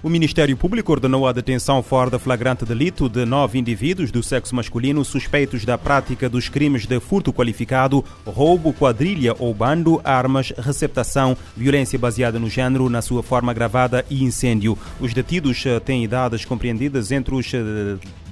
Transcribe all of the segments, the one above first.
O Ministério Público ordenou a detenção fora de flagrante delito de nove indivíduos do sexo masculino suspeitos da prática dos crimes de furto qualificado, roubo, quadrilha ou bando, armas, receptação, violência baseada no género na sua forma gravada e incêndio. Os detidos eh, têm idades compreendidas entre os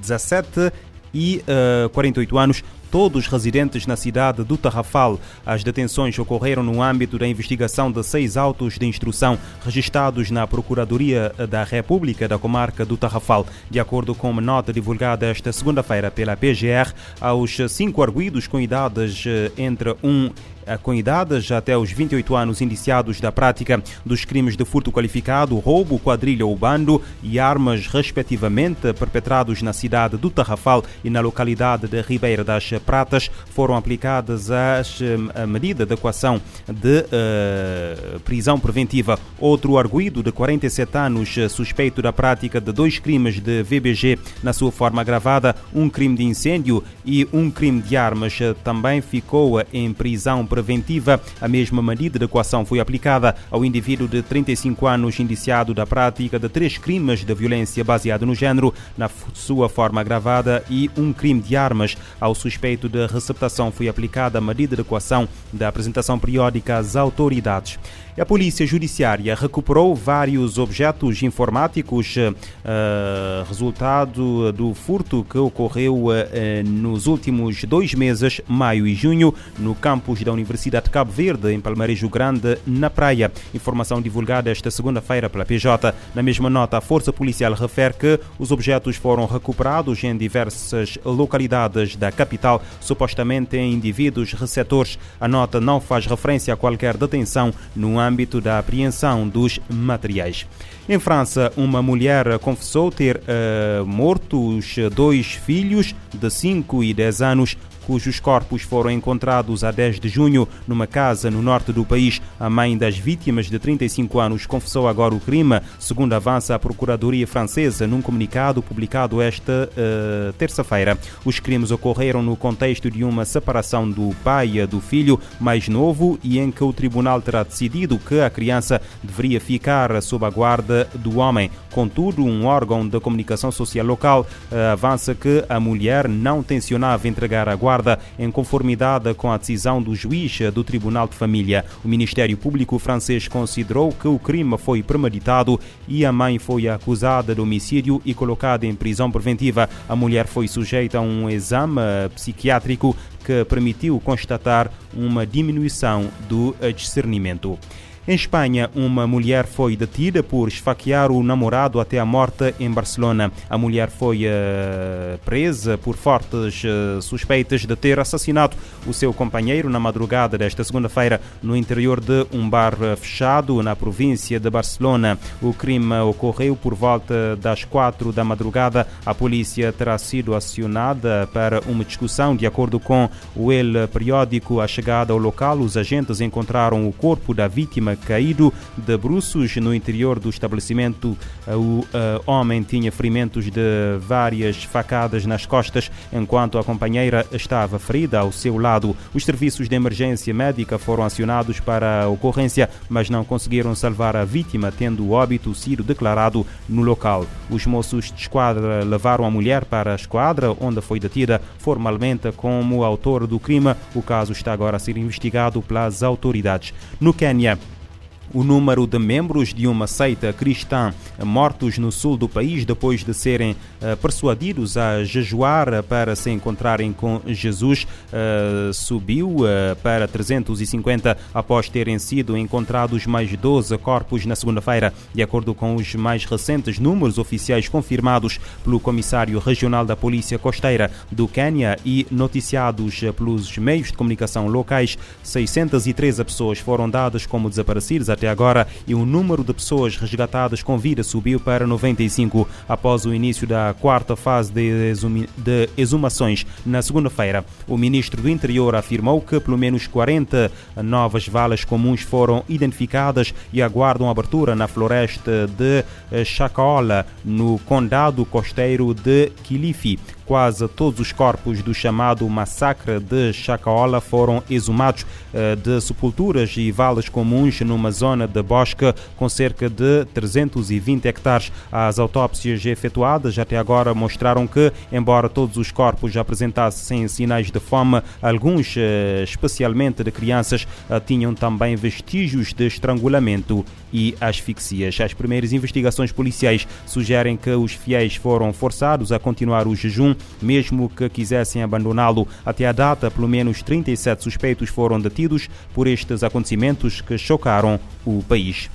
17 eh, e uh, 48 anos, todos residentes na cidade do Tarrafal. As detenções ocorreram no âmbito da investigação de seis autos de instrução registrados na Procuradoria da República da Comarca do Tarrafal. De acordo com uma nota divulgada esta segunda-feira pela PGR, aos cinco arguídos com idades eh, entre 1 com idades até os 28 anos indiciados da prática dos crimes de furto qualificado, roubo, quadrilha ou bando e armas, respectivamente, perpetrados na cidade do Tarrafal e na localidade de Ribeira das Pratas, foram aplicadas as, eh, a medida de equação de uh, prisão preventiva. Outro arguído de 47 anos, suspeito da prática de dois crimes de VBG na sua forma agravada, um crime de incêndio e um crime de armas, também ficou em prisão preventiva preventiva. A mesma medida de equação foi aplicada ao indivíduo de 35 anos indiciado da prática de três crimes de violência baseada no género, na sua forma agravada, e um crime de armas. Ao suspeito de receptação foi aplicada a medida de equação da apresentação periódica às autoridades. A Polícia Judiciária recuperou vários objetos informáticos, uh, resultado do furto que ocorreu uh, nos últimos dois meses, maio e junho, no campus da Universidade de Cabo Verde, em Palmarejo Grande, na praia. Informação divulgada esta segunda-feira pela PJ. Na mesma nota, a Força Policial refere que os objetos foram recuperados em diversas localidades da capital, supostamente em indivíduos receptores. A nota não faz referência a qualquer detenção no âmbito da apreensão dos materiais. Em França, uma mulher confessou ter uh, morto os dois filhos de 5 e 10 anos cujos corpos foram encontrados a 10 de junho numa casa no norte do país. A mãe das vítimas, de 35 anos, confessou agora o crime, segundo avança a Procuradoria Francesa num comunicado publicado esta uh, terça-feira. Os crimes ocorreram no contexto de uma separação do pai do filho mais novo e em que o tribunal terá decidido que a criança deveria ficar sob a guarda do homem. Contudo, um órgão de comunicação social local uh, avança que a mulher não tensionava entregar a guarda em conformidade com a decisão do juiz do Tribunal de Família. O Ministério Público francês considerou que o crime foi premeditado e a mãe foi acusada de homicídio e colocada em prisão preventiva. A mulher foi sujeita a um exame psiquiátrico que permitiu constatar uma diminuição do discernimento. Em Espanha, uma mulher foi detida por esfaquear o namorado até a morte em Barcelona. A mulher foi uh, presa por fortes uh, suspeitas de ter assassinado o seu companheiro na madrugada desta segunda-feira no interior de um bar fechado na província de Barcelona. O crime ocorreu por volta das quatro da madrugada. A polícia terá sido acionada para uma discussão. De acordo com o El Periódico, a chegada ao local, os agentes encontraram o corpo da vítima caído de bruços no interior do estabelecimento. O homem tinha ferimentos de várias facadas nas costas, enquanto a companheira estava ferida ao seu lado. Os serviços de emergência médica foram acionados para a ocorrência, mas não conseguiram salvar a vítima, tendo o óbito sido declarado no local. Os moços de esquadra levaram a mulher para a esquadra, onde foi detida formalmente como autor do crime. O caso está agora a ser investigado pelas autoridades. No Quênia, o número de membros de uma seita cristã mortos no sul do país depois de serem uh, persuadidos a jejuar para se encontrarem com Jesus uh, subiu uh, para 350 após terem sido encontrados mais 12 corpos na segunda-feira, de acordo com os mais recentes números oficiais confirmados pelo Comissário Regional da Polícia Costeira do Quênia e noticiados pelos meios de comunicação locais. 613 pessoas foram dadas como desaparecidas até agora e o número de pessoas resgatadas com vida subiu para 95 após o início da quarta fase de, de exumações na segunda-feira. O ministro do Interior afirmou que pelo menos 40 novas valas comuns foram identificadas e aguardam abertura na floresta de Chacola, no condado costeiro de Kilifi. Quase todos os corpos do chamado massacre de Chacaola foram exumados de sepulturas e valas comuns numa zona de bosque com cerca de 320 hectares. As autópsias efetuadas até agora mostraram que, embora todos os corpos apresentassem sinais de fome, alguns, especialmente de crianças, tinham também vestígios de estrangulamento e asfixias. As primeiras investigações policiais sugerem que os fiéis foram forçados a continuar o jejum, mesmo que quisessem abandoná-lo. Até a data, pelo menos 37 suspeitos foram detidos por estes acontecimentos que chocaram o país.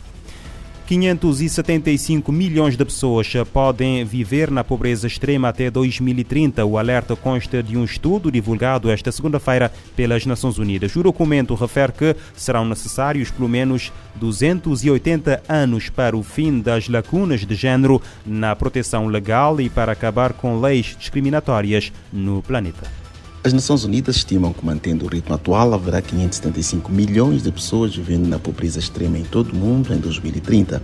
575 milhões de pessoas podem viver na pobreza extrema até 2030. O alerta consta de um estudo divulgado esta segunda-feira pelas Nações Unidas. O documento refere que serão necessários pelo menos 280 anos para o fim das lacunas de género na proteção legal e para acabar com leis discriminatórias no planeta. As Nações Unidas estimam que, mantendo o ritmo atual, haverá 575 milhões de pessoas vivendo na pobreza extrema em todo o mundo em 2030.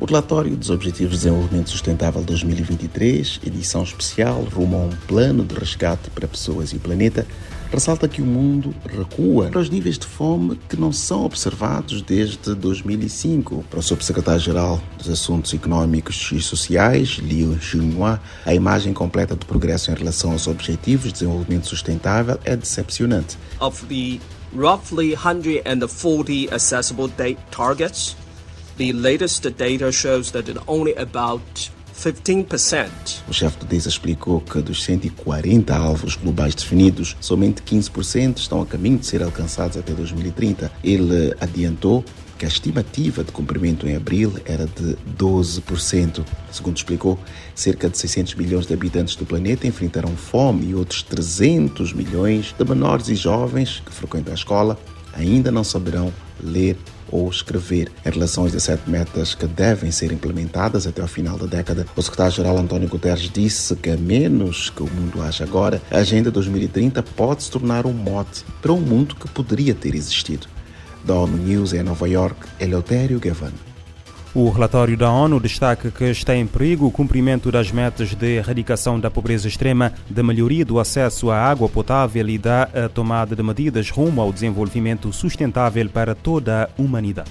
O relatório dos Objetivos de Desenvolvimento Sustentável 2023, edição especial rumo a um plano de resgate para pessoas e planeta, ressalta que o mundo recua para os níveis de fome que não são observados desde 2005. Para o subsecretário-geral dos Assuntos Econômicos e Sociais, Liu Junhua, a imagem completa do progresso em relação aos Objetivos de Desenvolvimento Sustentável é decepcionante. Of the roughly 140 accessible date targets, the latest data shows that only about 15%. O chefe do DISA explicou que dos 140 alvos globais definidos, somente 15% estão a caminho de ser alcançados até 2030. Ele adiantou que a estimativa de cumprimento em abril era de 12%. Segundo explicou, cerca de 600 milhões de habitantes do planeta enfrentarão fome e outros 300 milhões de menores e jovens que frequentam a escola ainda não saberão ler ou escrever. Em relação às 17 metas que devem ser implementadas até ao final da década, o secretário-geral António Guterres disse que, a menos que o mundo haja agora, a Agenda 2030 pode se tornar um mote para um mundo que poderia ter existido. Da ONU News em Nova York, Eleutério Gavano. O relatório da ONU destaca que está em perigo o cumprimento das metas de erradicação da pobreza extrema, da melhoria do acesso à água potável e da tomada de medidas rumo ao desenvolvimento sustentável para toda a humanidade.